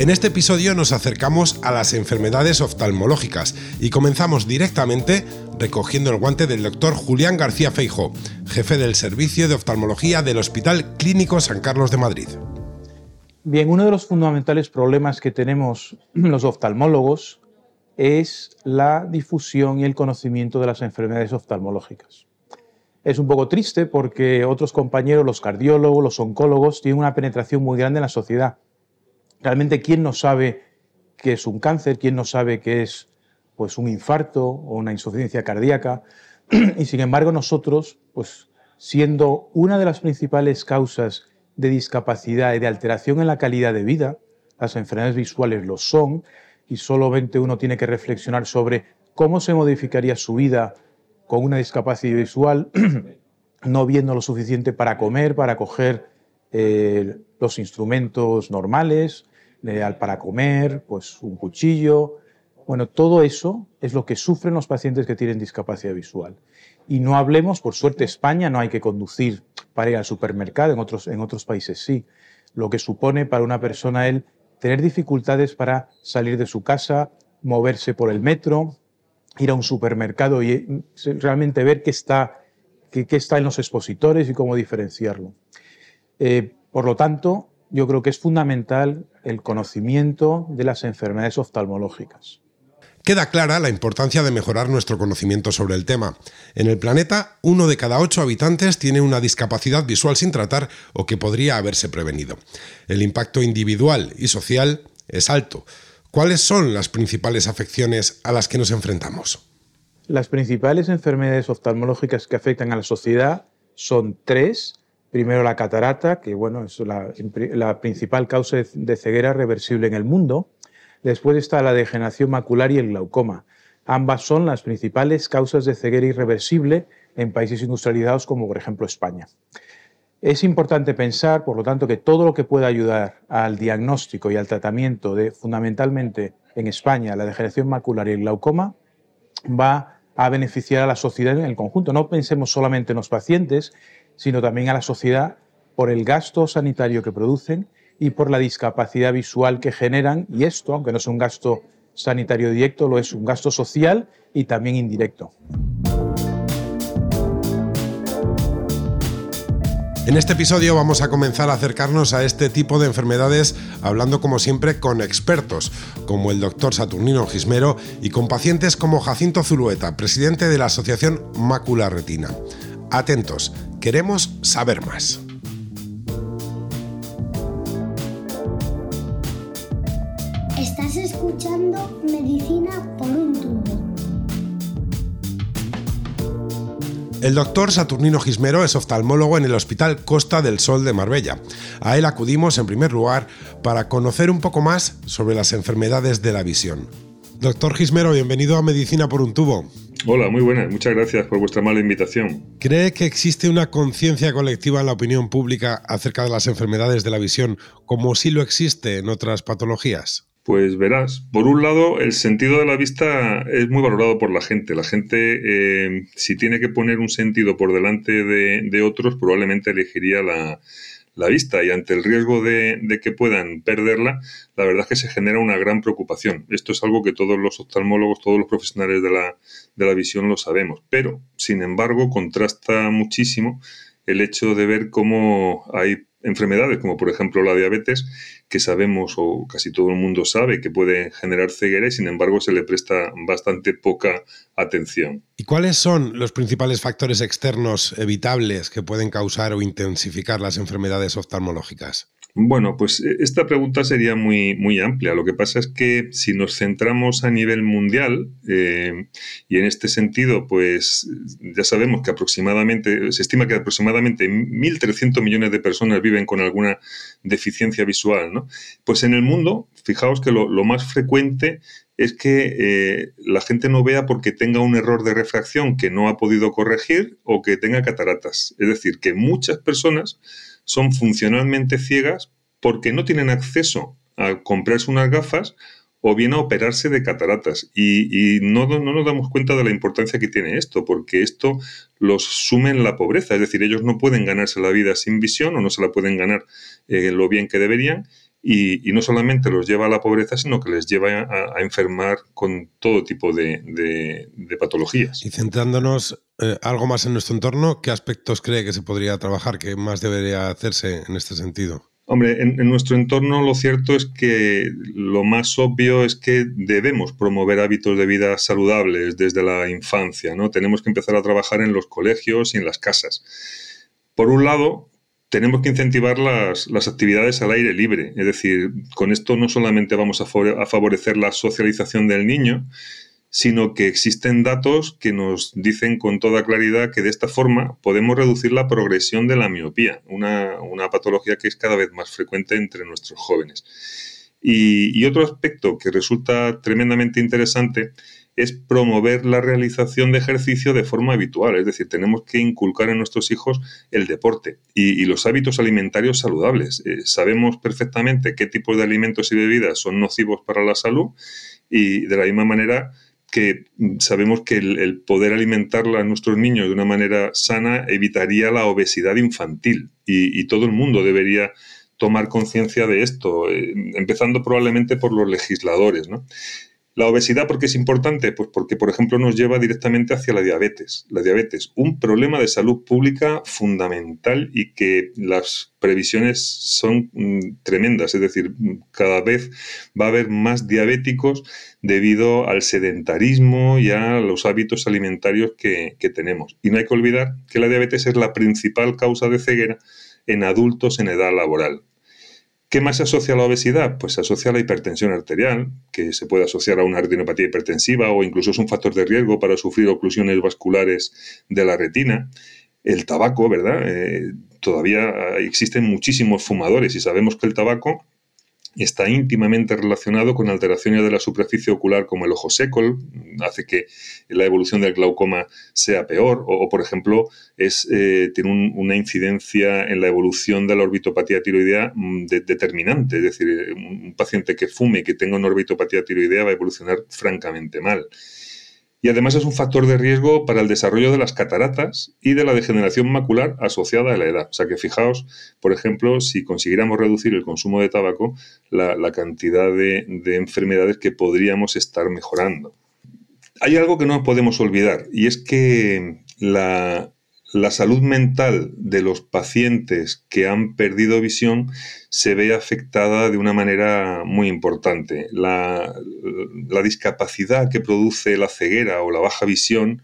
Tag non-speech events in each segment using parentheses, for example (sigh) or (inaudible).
En este episodio nos acercamos a las enfermedades oftalmológicas y comenzamos directamente recogiendo el guante del doctor Julián García Feijo, jefe del Servicio de Oftalmología del Hospital Clínico San Carlos de Madrid. Bien, uno de los fundamentales problemas que tenemos (clears throat) los oftalmólogos es la difusión y el conocimiento de las enfermedades oftalmológicas. Es un poco triste porque otros compañeros, los cardiólogos, los oncólogos, tienen una penetración muy grande en la sociedad Realmente, ¿quién no sabe qué es un cáncer? ¿Quién no sabe qué es pues, un infarto o una insuficiencia cardíaca? (clears throat) y sin embargo, nosotros, pues, siendo una de las principales causas de discapacidad y de alteración en la calidad de vida, las enfermedades visuales lo son, y solamente uno tiene que reflexionar sobre cómo se modificaría su vida con una discapacidad visual, (clears throat) no viendo lo suficiente para comer, para coger eh, los instrumentos normales, para comer, pues un cuchillo. Bueno, todo eso es lo que sufren los pacientes que tienen discapacidad visual. Y no hablemos, por suerte España no hay que conducir para ir al supermercado, en otros, en otros países sí. Lo que supone para una persona el tener dificultades para salir de su casa, moverse por el metro, ir a un supermercado y eh, realmente ver qué está, qué, está en los expositores y cómo diferenciarlo. Eh, por lo tanto, yo creo que es fundamental el conocimiento de las enfermedades oftalmológicas. Queda clara la importancia de mejorar nuestro conocimiento sobre el tema. En el planeta, uno de cada ocho habitantes tiene una discapacidad visual sin tratar o que podría haberse prevenido. El impacto individual y social es alto. ¿Cuáles son las principales afecciones a las que nos enfrentamos? Las principales enfermedades oftalmológicas que afectan a la sociedad son tres Primero la catarata, que bueno, es la, principal causa de ceguera reversible en el mundo. Después está la degeneración macular y el glaucoma. Ambas son las principales causas de ceguera irreversible en países industrializados como por ejemplo España. Es importante pensar, por lo tanto, que todo lo que pueda ayudar al diagnóstico y al tratamiento de, fundamentalmente en España, la degeneración macular y el glaucoma, va a beneficiar a la sociedad en el conjunto. No pensemos solamente en los pacientes, sino también a la sociedad por el gasto sanitario que producen y por la discapacidad visual que generan. Y esto, aunque no es un gasto sanitario directo, lo es un gasto social y también indirecto. En este episodio vamos a comenzar a acercarnos a este tipo de enfermedades hablando como siempre con expertos, como el doctor Saturnino Gismero y con pacientes como Jacinto Zulueta, presidente de la Asociación Mácula Retina. Atentos, Queremos saber más. Estás escuchando Medicina por un tubo. El doctor Saturnino Gismero es oftalmólogo en el Hospital Costa del Sol de Marbella. A él acudimos en primer lugar para conocer un poco más sobre las enfermedades de la visión. Doctor Gismero, bienvenido a Medicina por un tubo. Hola, muy buenas. Muchas gracias por vuestra mala invitación. ¿Cree que existe una conciencia colectiva en la opinión pública acerca de las enfermedades de la visión como sí lo existe en otras patologías? Pues verás, por un lado, el sentido de la vista es muy valorado por la gente. La gente, eh, si tiene que poner un sentido por delante de otros, probablemente elegiría la, la vista y ante el riesgo de, que puedan perderla, la verdad es que se genera una gran preocupación. Esto es algo que todos los oftalmólogos, todos los profesionales de la, de la visión lo sabemos, pero sin embargo contrasta muchísimo el hecho de ver cómo hay enfermedades como por ejemplo la diabetes que sabemos o casi todo el mundo sabe que puede generar ceguera y sin embargo se le presta bastante poca atención. ¿Y cuáles son los principales factores externos evitables que pueden causar o intensificar las enfermedades oftalmológicas? Bueno, pues eh, esta pregunta sería muy, muy amplia. Lo que pasa es que si nos centramos a nivel mundial, eh, y en este sentido, pues ya sabemos que aproximadamente, se estima que aproximadamente 1.300 millones de personas viven con alguna deficiencia visual, ¿no? Pues en el mundo, fijaos que lo, más frecuente es que eh, la gente no vea porque tenga un error de refracción que no ha podido corregir o que tenga cataratas. Es decir, que muchas personas son funcionalmente ciegas porque no tienen acceso a comprarse unas gafas o bien a operarse de cataratas. Y, no, nos damos cuenta de la importancia que tiene esto, porque esto los sume en la pobreza, es decir, ellos no pueden ganarse la vida sin visión o no se la pueden ganar eh, lo bien que deberían. Y, no solamente los lleva a la pobreza, sino que les lleva a, enfermar con todo tipo de, patologías. Y centrándonos eh, algo más en nuestro entorno, ¿qué aspectos cree que se podría trabajar, qué más debería hacerse en este sentido? Hombre, en, nuestro entorno lo cierto es que lo más obvio es que debemos promover hábitos de vida saludables desde la infancia, ¿no? Tenemos que empezar a trabajar en los colegios y en las casas. Por un lado, tenemos que incentivar las, actividades al aire libre. Es decir, con esto no solamente vamos a, favorecer la socialización del niño, sino que existen datos que nos dicen con toda claridad que de esta forma podemos reducir la progresión de la miopía, una, patología que es cada vez más frecuente entre nuestros jóvenes. y otro aspecto que resulta tremendamente interesante es promover la realización de ejercicio de forma habitual. Es decir, tenemos que inculcar en nuestros hijos el deporte y, los hábitos alimentarios saludables. Eh, sabemos perfectamente qué tipos de alimentos y bebidas son nocivos para la salud y de la misma manera que sabemos que el, poder alimentar a nuestros niños de una manera sana evitaría la obesidad infantil y, todo el mundo debería tomar conciencia de esto, eh, empezando probablemente por los legisladores. ¿no? La obesidad, ¿por qué es importante? Pues porque, por ejemplo, nos lleva directamente hacia la diabetes. La diabetes, un problema de salud pública fundamental y que las previsiones son mm, tremendas. Es decir, cada vez va a haber más diabéticos debido al sedentarismo y a los hábitos alimentarios que, que tenemos. Y no hay que olvidar que la diabetes es la principal causa de ceguera en adultos en edad laboral. ¿Qué más se asocia a la obesidad? Pues se asocia a la hipertensión arterial, que se puede asociar a una retinopatía hipertensiva o incluso es un factor de riesgo para sufrir oclusiones vasculares de la retina. El tabaco, ¿verdad? Eh, todavía existen muchísimos fumadores y sabemos que el tabaco está íntimamente relacionado con alteraciones de la superficie ocular como el ojo seco, hace que la evolución del glaucoma sea peor, o, por ejemplo, es, eh, tiene una incidencia en la evolución de la orbitopatía tiroidea mm, determinante, es decir, un, paciente que fume y que tenga una orbitopatía tiroidea va a evolucionar francamente mal y además es un factor de riesgo para el desarrollo de las cataratas y de la degeneración macular asociada a la edad. O sea que fijaos, por ejemplo, si consiguiéramos reducir el consumo de tabaco, la, cantidad de, de enfermedades que podríamos estar mejorando. Hay algo que no podemos olvidar y es que la, la salud mental de los pacientes que han perdido visión se ve afectada de una manera muy importante. La, discapacidad que produce la ceguera o la baja visión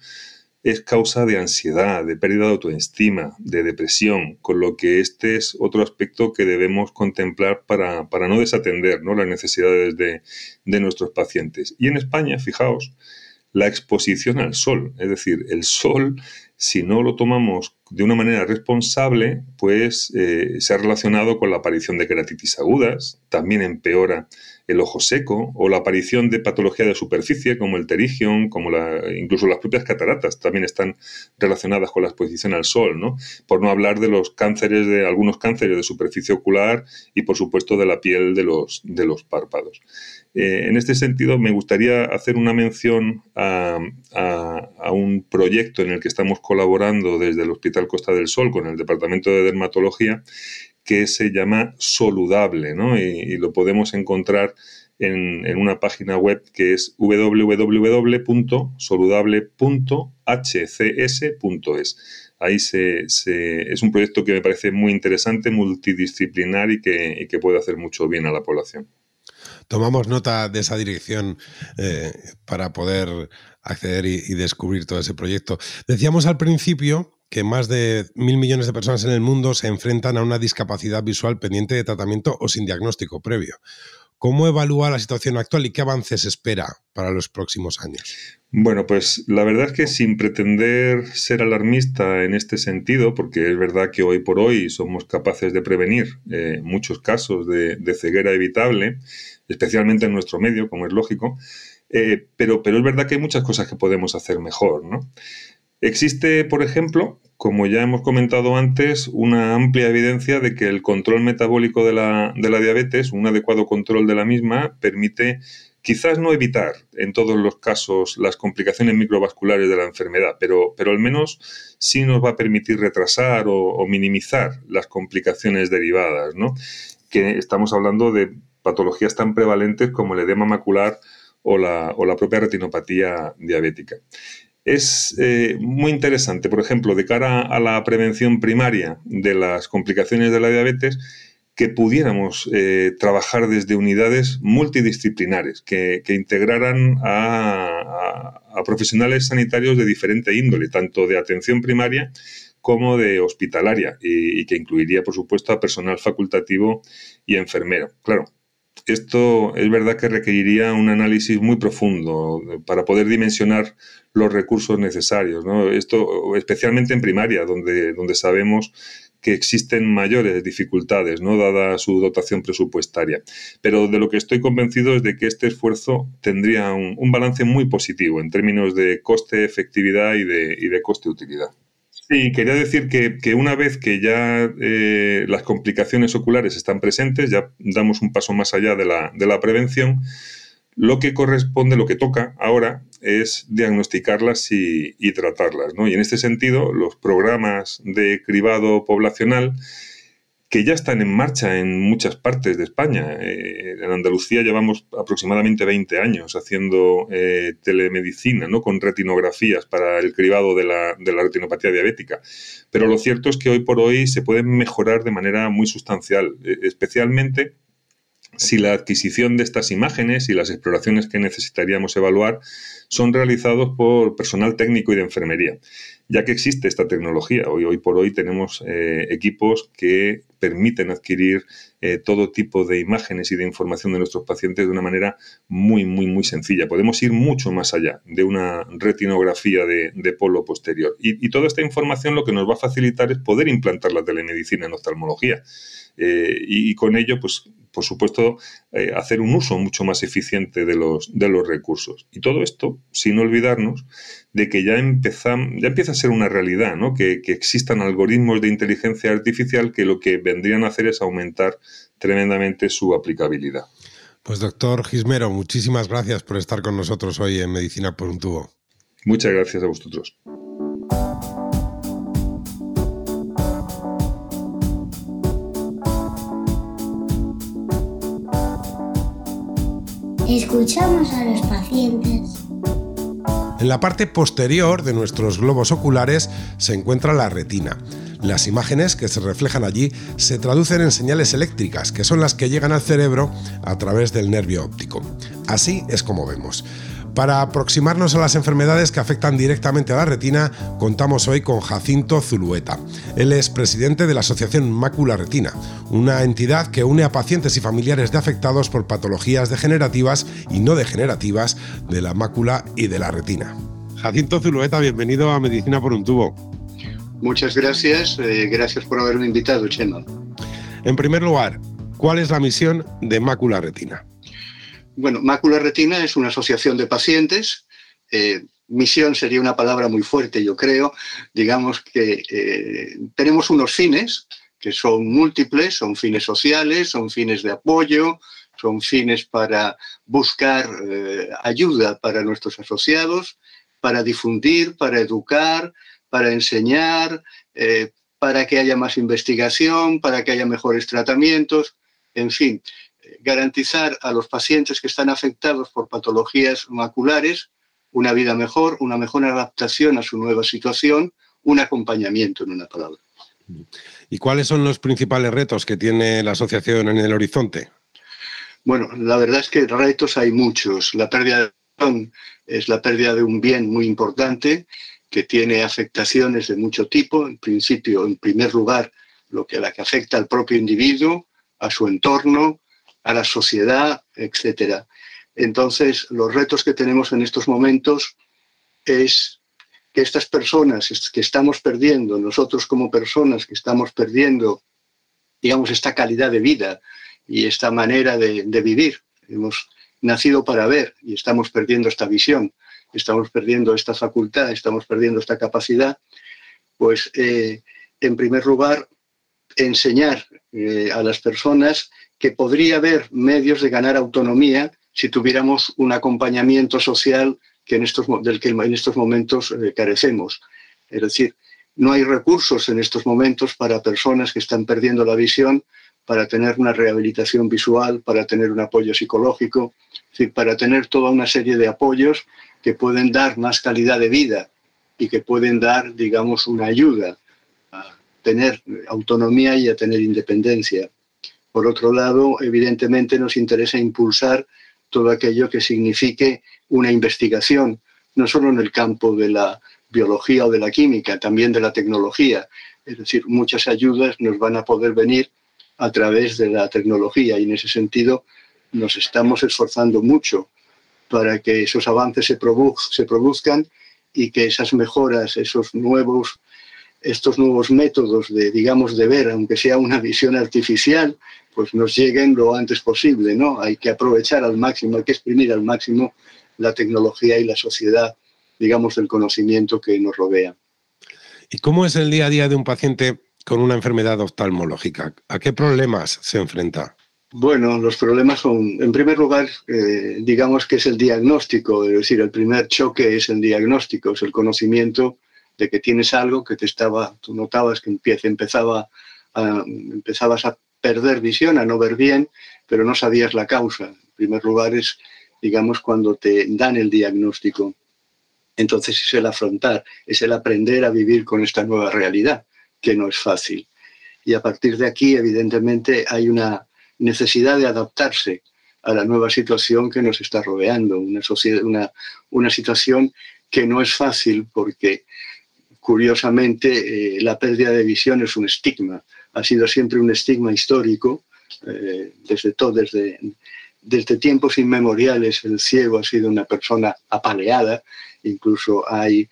es causa de ansiedad, de pérdida de autoestima, de depresión, con lo que este es otro aspecto que debemos contemplar para, no desatender ¿no? las necesidades de, de nuestros pacientes. Y en España, fijaos, la exposición al sol, es decir, el sol si no lo tomamos de una manera responsable, pues eh, se ha relacionado con la aparición de queratitis agudas, también empeora el ojo seco o la aparición de patología de superficie como el terigion, como la, incluso las propias cataratas también están relacionadas con la exposición al sol, ¿no? Por no hablar de los cánceres de algunos cánceres de superficie ocular y por supuesto de la piel de los, de los párpados. Eh, en este sentido, me gustaría hacer una mención a, un proyecto en el que estamos colaborando desde el Hospital Costa del Sol con el Departamento de Dermatología, que se llama Soludable, ¿no? y, lo podemos encontrar en, una página web que es www.soludable.hcs.es. Ahí se, es un proyecto que me parece muy interesante, multidisciplinar y que puede hacer mucho bien a la población. Tomamos nota de esa dirección eh, para poder acceder y, descubrir todo ese proyecto. Decíamos al principio que más de mil millones de personas en el mundo se enfrentan a una discapacidad visual pendiente de tratamiento o sin diagnóstico previo. ¿Cómo evalúa la situación actual y qué avances espera para los próximos años? Bueno, pues la verdad es que sin pretender ser alarmista en este sentido, porque es verdad que hoy por hoy somos capaces de prevenir eh, muchos casos de, ceguera evitable, especialmente en nuestro medio, como es lógico, eh, pero, pero es verdad que hay muchas cosas que podemos hacer mejor. ¿no? Existe, por ejemplo, como ya hemos comentado antes, una amplia evidencia de que el control metabólico de la, diabetes, un adecuado control de la misma, permite quizás no evitar en todos los casos las complicaciones microvasculares de la enfermedad, pero, pero al menos sí nos va a permitir retrasar o, minimizar las complicaciones derivadas, ¿no? Que estamos hablando de patologías tan prevalentes como el edema macular o la, o la propia retinopatía diabética es eh, muy interesante, por ejemplo, de cara a la prevención primaria de las complicaciones de la diabetes, que pudiéramos eh, trabajar desde unidades multidisciplinares, que, integraran a, profesionales sanitarios de diferente índole, tanto de atención primaria como de hospitalaria, y, y que incluiría, por supuesto, a personal facultativo y enfermero. Claro, esto es verdad que requeriría un análisis muy profundo para poder dimensionar los recursos necesarios. Esto, especialmente en primaria, donde, donde sabemos que existen mayores dificultades, ¿no? dada su dotación presupuestaria. Pero de lo que estoy convencido es de que este esfuerzo tendría un, balance muy positivo en términos de coste, efectividad y de, y de coste-utilidad. Sí, quería decir que, una vez que ya eh, las complicaciones oculares están presentes, ya damos un paso más allá de la, de la prevención, lo que corresponde, lo que toca ahora es diagnosticarlas y, y tratarlas. ¿no? Y en este sentido, los programas de cribado poblacional que ya están en marcha en muchas partes de España. Eh, en Andalucía llevamos aproximadamente 20 años haciendo eh, telemedicina, ¿no? Con retinografías para el cribado de la, de la, retinopatía diabética. Pero lo cierto es que hoy por hoy se pueden mejorar de manera muy sustancial, eh, especialmente si la adquisición de estas imágenes y las exploraciones que necesitaríamos evaluar son realizados por personal técnico y de enfermería ya que existe esta tecnología. Hoy, hoy por hoy tenemos equipos que permiten adquirir eh, todo tipo de imágenes y de información de nuestros pacientes de una manera muy, muy, muy sencilla. Podemos ir mucho más allá de una retinografía de, polo posterior. Y, toda esta información lo que nos va a facilitar es poder implantar la telemedicina en oftalmología. Eh, y, con ello, pues, por supuesto, eh, hacer un uso mucho más eficiente de los, de los recursos. Y todo esto sin olvidarnos de que ya, ya empieza a ser una realidad, ¿no? que, que existan algoritmos de inteligencia artificial que lo que vendrían a hacer es aumentar tremendamente su aplicabilidad. Pues doctor Gismero, muchísimas gracias por estar con nosotros hoy en Medicina por un tubo. Muchas gracias a vosotros. Escuchamos a los pacientes. En la parte posterior de nuestros globos oculares se encuentra la retina. Las imágenes que se reflejan allí se traducen en señales eléctricas, que son las que llegan al cerebro a través del nervio óptico. Así es como vemos. Para aproximarnos a las enfermedades que afectan directamente a la retina, contamos hoy con Jacinto Zulueta. Él es presidente de la Asociación Mácula Retina, una entidad que une a pacientes y familiares de afectados por patologías degenerativas y no degenerativas de la mácula y de la retina. Jacinto Zulueta, bienvenido a Medicina por un tubo. Muchas gracias, eh, gracias por haberme invitado, Chema. En primer lugar, ¿cuál es la misión de Mácula Retina? Bueno, Mácula Retina es una asociación de pacientes. Eh, misión sería una palabra muy fuerte, yo creo. Digamos que eh, tenemos unos fines que son múltiples, son fines sociales, son fines de apoyo, son fines para buscar eh, ayuda para nuestros asociados, para difundir, para educar, para enseñar, para que haya más investigación, para que haya mejores tratamientos, en fin, garantizar a los pacientes que están afectados por patologías maculares una vida mejor, una mejor adaptación a su nueva situación, un acompañamiento en una palabra. ¿Y cuáles son los principales retos que tiene la asociación en el horizonte? Bueno, la verdad es que retos hay muchos. La pérdida de es la pérdida de un bien muy importante que tiene afectaciones de mucho tipo, en principio, en primer lugar, lo que, la que afecta al propio individuo, a su entorno, a la sociedad, etc. Entonces, los retos que tenemos en estos momentos es que estas personas que estamos perdiendo, nosotros como personas que estamos perdiendo, digamos, esta calidad de vida y esta manera de, vivir, hemos nacido para ver y estamos perdiendo esta visión, estamos perdiendo esta facultad, estamos perdiendo esta capacidad, pues eh, en primer lugar enseñar eh, a las personas que podría haber medios de ganar autonomía si tuviéramos un acompañamiento social que en estos, del que en estos momentos eh, carecemos. Es decir, no hay recursos en estos momentos para personas que están perdiendo la visión para tener una rehabilitación visual, para tener un apoyo psicológico, para tener toda una serie de apoyos que pueden dar más calidad de vida y que pueden dar, digamos, una ayuda a tener autonomía y a tener independencia. Por otro lado, evidentemente nos interesa impulsar todo aquello que signifique una investigación, no solo en el campo de la biología o de la química, también de la tecnología. Es decir, muchas ayudas nos van a poder venir a través de la tecnología y en ese sentido nos estamos esforzando mucho para que esos avances se, produzcan y que esas mejoras, esos nuevos, estos nuevos métodos de, digamos, de ver, aunque sea una visión artificial, pues nos lleguen lo antes posible, ¿no? Hay que aprovechar al máximo, hay que exprimir al máximo la tecnología y la sociedad, digamos, del conocimiento que nos rodea. ¿Y cómo es el día a día de un paciente con una enfermedad oftalmológica? ¿A qué problemas se enfrenta? Bueno, los problemas son, en primer lugar, eh, digamos que es el diagnóstico, es decir, el primer choque es el diagnóstico, es el conocimiento de que tienes algo que te estaba, tú notabas que empieza, empezaba a, empezabas a perder visión, a no ver bien, pero no sabías la causa. En primer lugar es digamos, cuando te dan el diagnóstico. Entonces es el afrontar, es el aprender a vivir con esta nueva realidad, que no es fácil. Y a partir de aquí, evidentemente, hay una necesidad de adaptarse a la nueva situación que nos está rodeando, una, una, una situación que no es fácil porque, curiosamente, eh, la pérdida de visión es un estigma, ha sido siempre un estigma histórico, eh, desde todo, desde, desde tiempos inmemoriales el ciego ha sido una persona apaleada, incluso hay,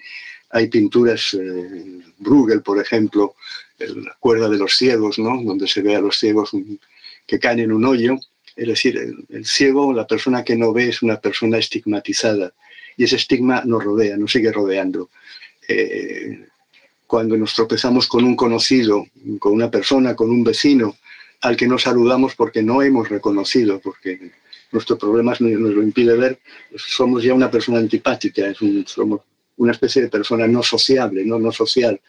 hay pinturas, eh, Bruegel, por ejemplo, la cuerda de los ciegos, ¿no? donde se ve a los ciegos que caen en un hoyo. Es decir, el, ciego, la persona que no ve, es una persona estigmatizada y ese estigma nos rodea, nos sigue rodeando. Eh, cuando nos tropezamos con un conocido, con una persona, con un vecino, al que no saludamos porque no hemos reconocido, porque nuestro problema nos lo impide ver, somos ya una persona antipática, somos una especie de persona no sociable, no, no social.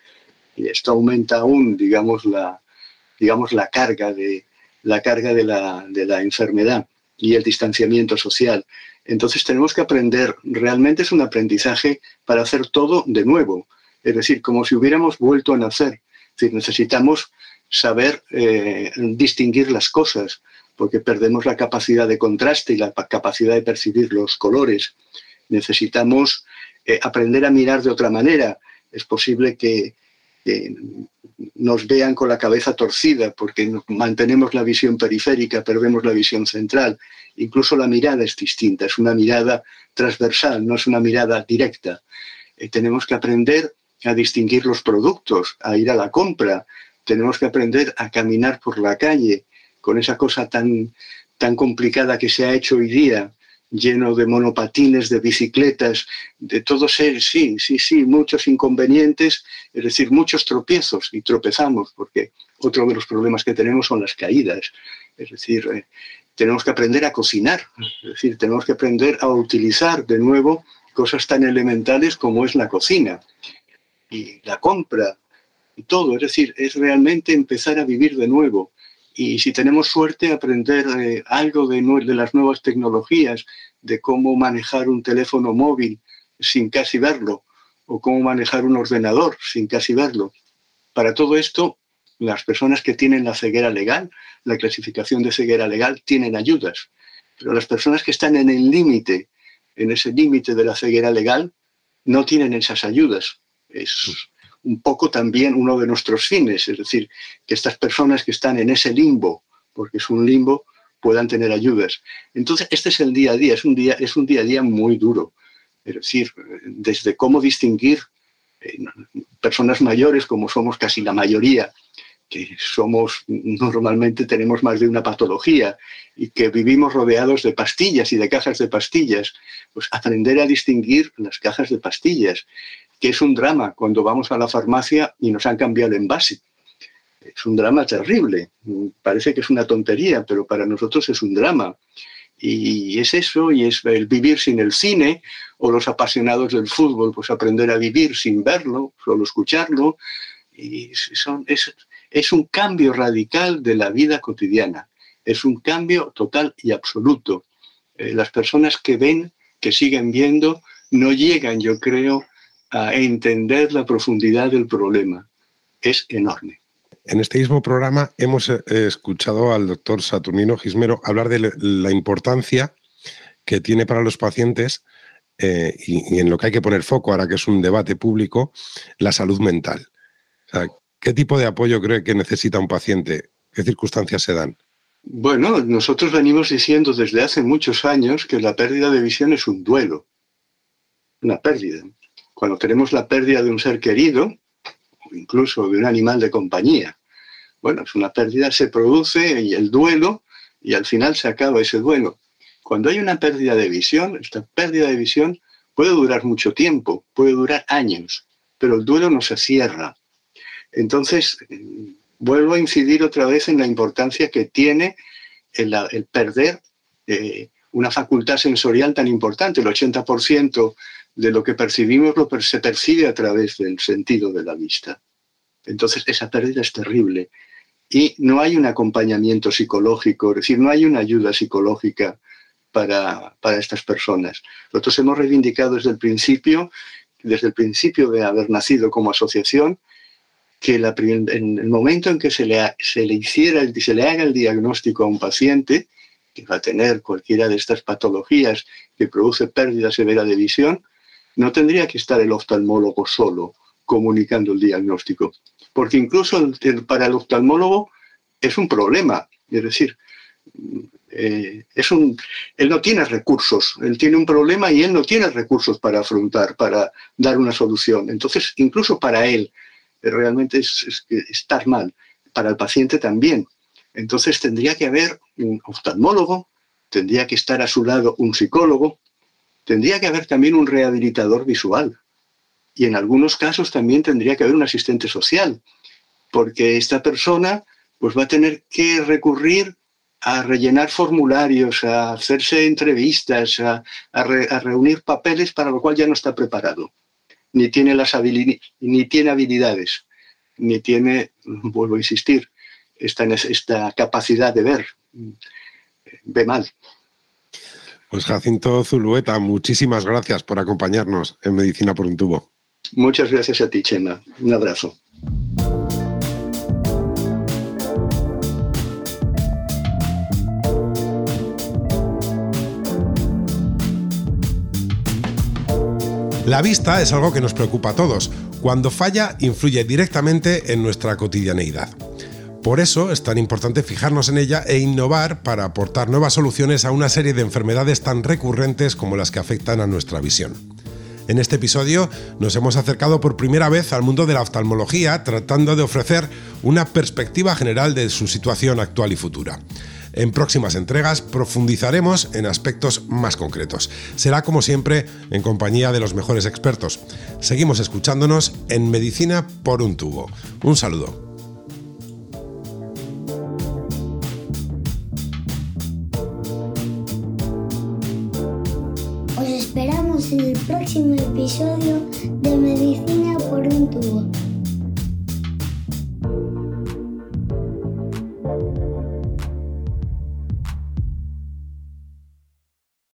Y esto aumenta aún, digamos, la, digamos, la carga, de, la, carga de, la, enfermedad y el distanciamiento social. Entonces tenemos que aprender, realmente es un aprendizaje para hacer todo de nuevo, es decir, como si hubiéramos vuelto a nacer. Es necesitamos saber eh, distinguir las cosas, porque perdemos la capacidad de contraste y la capacidad de percibir los colores. Necesitamos eh, aprender a mirar de otra manera. Es posible que, nos vean con la cabeza torcida porque mantenemos la visión periférica, perdemos la visión central. Incluso la mirada es distinta, es una mirada transversal, no es una mirada directa. Eh, tenemos que aprender a distinguir los productos, a ir a la compra. Tenemos que aprender a caminar por la calle, con esa cosa tan, tan complicada que se ha hecho hoy día, lleno de monopatines, de bicicletas, de todo ser, sí, sí, sí, muchos inconvenientes, es decir, muchos tropiezos y tropezamos, porque otro de los problemas que tenemos son las caídas. Es decir, eh, tenemos que aprender a cocinar, es decir, tenemos que aprender a utilizar de nuevo cosas tan elementales como es la cocina y la compra y todo. Es decir, es realmente empezar a vivir de nuevo y si tenemos suerte aprender algo de, de, las nuevas tecnologías, de cómo manejar un teléfono móvil sin casi verlo, o cómo manejar un ordenador sin casi verlo. Para todo esto, las personas que tienen la ceguera legal, la clasificación de ceguera legal, tienen ayudas. Pero las personas que están en el límite, en ese límite de la ceguera legal, no tienen esas ayudas. Es un poco también uno de nuestros fines, es decir, que estas personas que están en ese limbo, porque es un limbo, puedan tener ayudas. Entonces, este es el día a día, es un día, es un día a día muy duro. Es decir, desde cómo distinguir eh, personas mayores, como somos casi la mayoría, que somos, normalmente tenemos más de una patología y que vivimos rodeados de pastillas y de cajas de pastillas, pues aprender a distinguir las cajas de pastillas, que es un drama cuando vamos a la farmacia y nos han cambiado el envase. Es un drama terrible. Parece que es una tontería, pero para nosotros es un drama. Y es eso, y es el vivir sin el cine, o los apasionados del fútbol, pues aprender a vivir sin verlo, solo escucharlo. Y son, es, es un cambio radical de la vida cotidiana. Es un cambio total y absoluto. Eh, las personas que ven, que siguen viendo, no llegan, yo creo, a entender la profundidad del problema. Es enorme. En este mismo programa hemos eh, escuchado al doctor Saturnino Gismero hablar de la importancia que tiene para los pacientes eh, y, en lo que hay que poner foco ahora que es un debate público, la salud mental. ¿Qué tipo de apoyo cree que necesita un paciente? ¿Qué circunstancias se dan? Bueno, nosotros venimos diciendo desde hace muchos años que la pérdida de visión es un duelo, una pérdida. Cuando tenemos la pérdida de un ser querido, o incluso de un animal de compañía, bueno, es una pérdida, se produce y el duelo y al final se acaba ese duelo. Cuando hay una pérdida de visión, esta pérdida de visión puede durar mucho tiempo, puede durar años, pero el duelo no se cierra. Entonces, vuelvo a incidir otra vez en la importancia que tiene el, perder eh, una facultad sensorial tan importante. El 80% de lo que percibimos se percibe a través del sentido de la vista. Entonces, esa pérdida es terrible. Y no hay un acompañamiento psicológico, es decir, no hay una ayuda psicológica para, para estas personas. Nosotros hemos reivindicado desde el principio, desde el principio de haber nacido como asociación, que en el momento en que se le, se le hiciera, se le haga el diagnóstico a un paciente que va a tener cualquiera de estas patologías que produce pérdida severa de visión, no tendría que estar el oftalmólogo solo comunicando el diagnóstico, porque incluso para el oftalmólogo es un problema, es decir, eh, es un, él no tiene recursos, él tiene un problema y él no tiene recursos para afrontar, para dar una solución. Entonces, incluso para él, realmente es, estar mal, para el paciente también. Entonces tendría que haber un oftalmólogo, tendría que estar a su lado un psicólogo, tendría que haber también un rehabilitador visual. Y en algunos casos también tendría que haber un asistente social, porque esta persona pues va a tener que recurrir a rellenar formularios, a hacerse entrevistas, a, reunir papeles para lo cual ya no está preparado ni tiene, las ni tiene habilidades, ni tiene, vuelvo a insistir, esta, esta capacidad de ver. Ve mal. Pues Jacinto Zulueta, muchísimas gracias por acompañarnos en Medicina por un tubo. Muchas gracias a ti, Chema. Un abrazo. La vista es algo que nos preocupa a todos. Cuando falla, influye directamente en nuestra cotidianeidad. Por eso es tan importante fijarnos en ella e innovar para aportar nuevas soluciones a una serie de enfermedades tan recurrentes como las que afectan a nuestra visión. En este episodio nos hemos acercado por primera vez al mundo de la oftalmología tratando de ofrecer una perspectiva general de su situación actual y futura. En próximas entregas profundizaremos en aspectos más concretos. Será como siempre en compañía de los mejores expertos. Seguimos escuchándonos en Medicina por un tubo. Un saludo. En el próximo episodio de Medicina por un tubo.